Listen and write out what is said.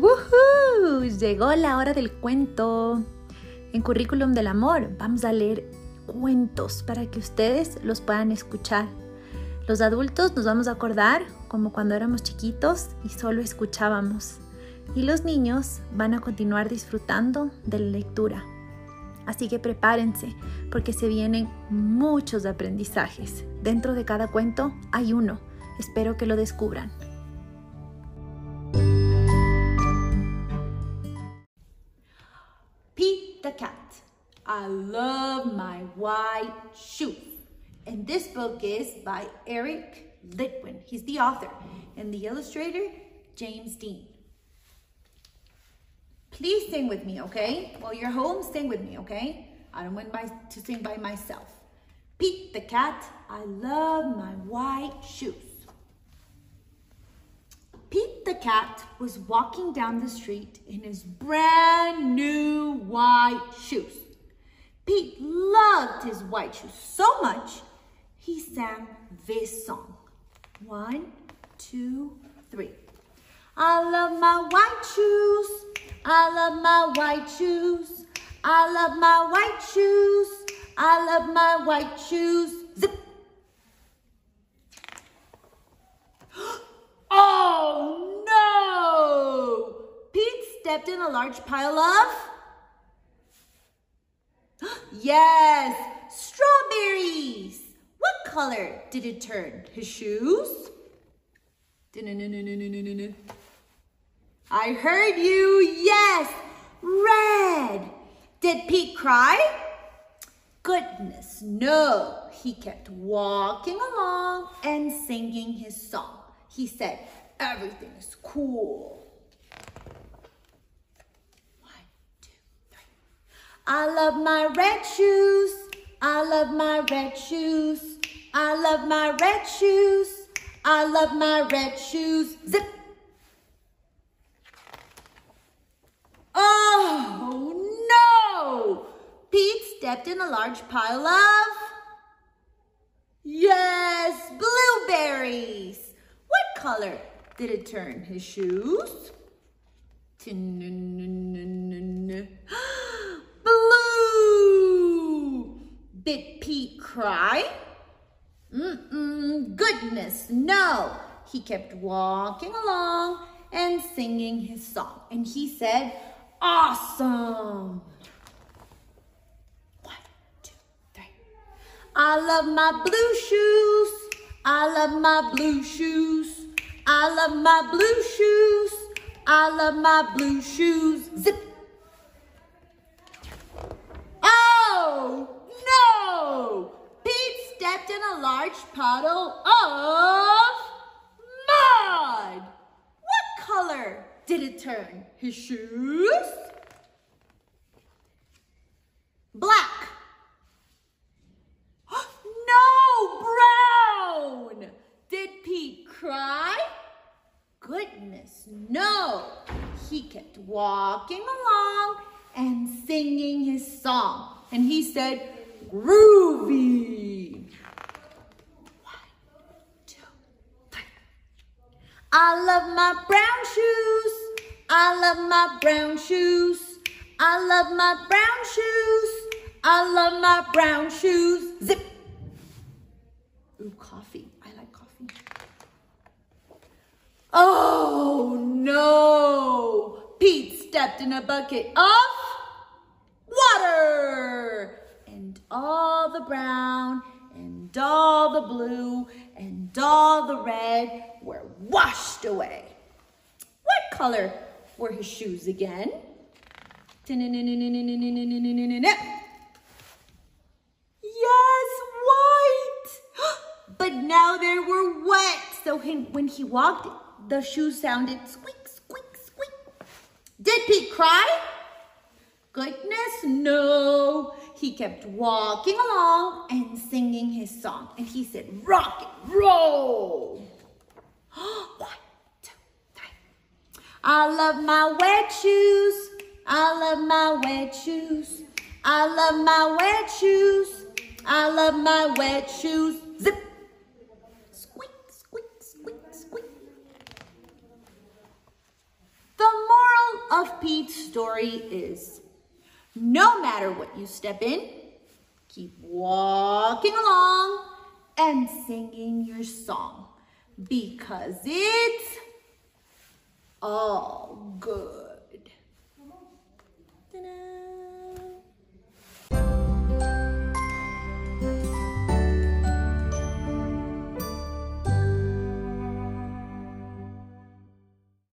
¡Woohoo! Llegó la hora del cuento. En Currículum del Amor vamos a leer cuentos para que ustedes los puedan escuchar. Los adultos nos vamos a acordar como cuando éramos chiquitos y solo escuchábamos. Y los niños van a continuar disfrutando de la lectura. Así que prepárense porque se vienen muchos aprendizajes. Dentro de cada cuento hay uno. Espero que lo descubran. White shoes. And this book is by Eric Litwin. He's the author. And the illustrator, James Dean. Please sing with me, okay? While you're home, sing with me, okay? I don't want to sing by myself. Pete the cat, I love my white shoes. Pete the cat was walking down the street in his brand new white shoes. Pete loved his white shoes so much, he sang this song. One, two, three. I love my white shoes. I love my white shoes. I love my white shoes. I love my white shoes. Zip. Oh no! Pete stepped in a large pile of. Yes, strawberries. What color did it turn? His shoes? I heard you. Yes, red. Did Pete cry? Goodness, no. He kept walking along and singing his song. He said, everything is cool. One, two, three. I love my red shoes. I love my red shoes. I love my red shoes. I love my red shoes. Zip. Oh no! Pete stepped in a large pile of. Yes, blueberries. What color did it turn? His shoes? Blue. Did Pete cry? Mm-mm, goodness, no. He kept walking along and singing his song. And he said, awesome. One, two, three. I love my blue shoes. I love my blue shoes. I love my blue shoes. I love my blue shoes. Zip. Large puddle of mud. What color did it turn? His shoes? Black. No, brown. Did Pete cry? Goodness, no. He kept walking along and singing his song. And he said, groovy. One, two, three. I love my brown shoes. I love my brown shoes. I love my brown shoes. I love my brown shoes. Zip. Ooh, coffee. I like coffee. Oh no! Pete stepped in a bucket of water. And all the brown and all the blue and all the red were washed away. What color were his shoes again? Yes, white. But now they were wet. So when he walked, the shoes sounded squeak, squeak, squeak. Did Pete cry? Goodness, no. He kept walking along and singing his song. And he said, rock and roll. One, two, three. I love my wet shoes. I love my wet shoes. I love my wet shoes. I love my wet shoes. Zip. Squeak, squeak, squeak, squeak. The moral of Pete's story is no matter what you step in, keep walking along and singing your song because it's all good. Ta-da.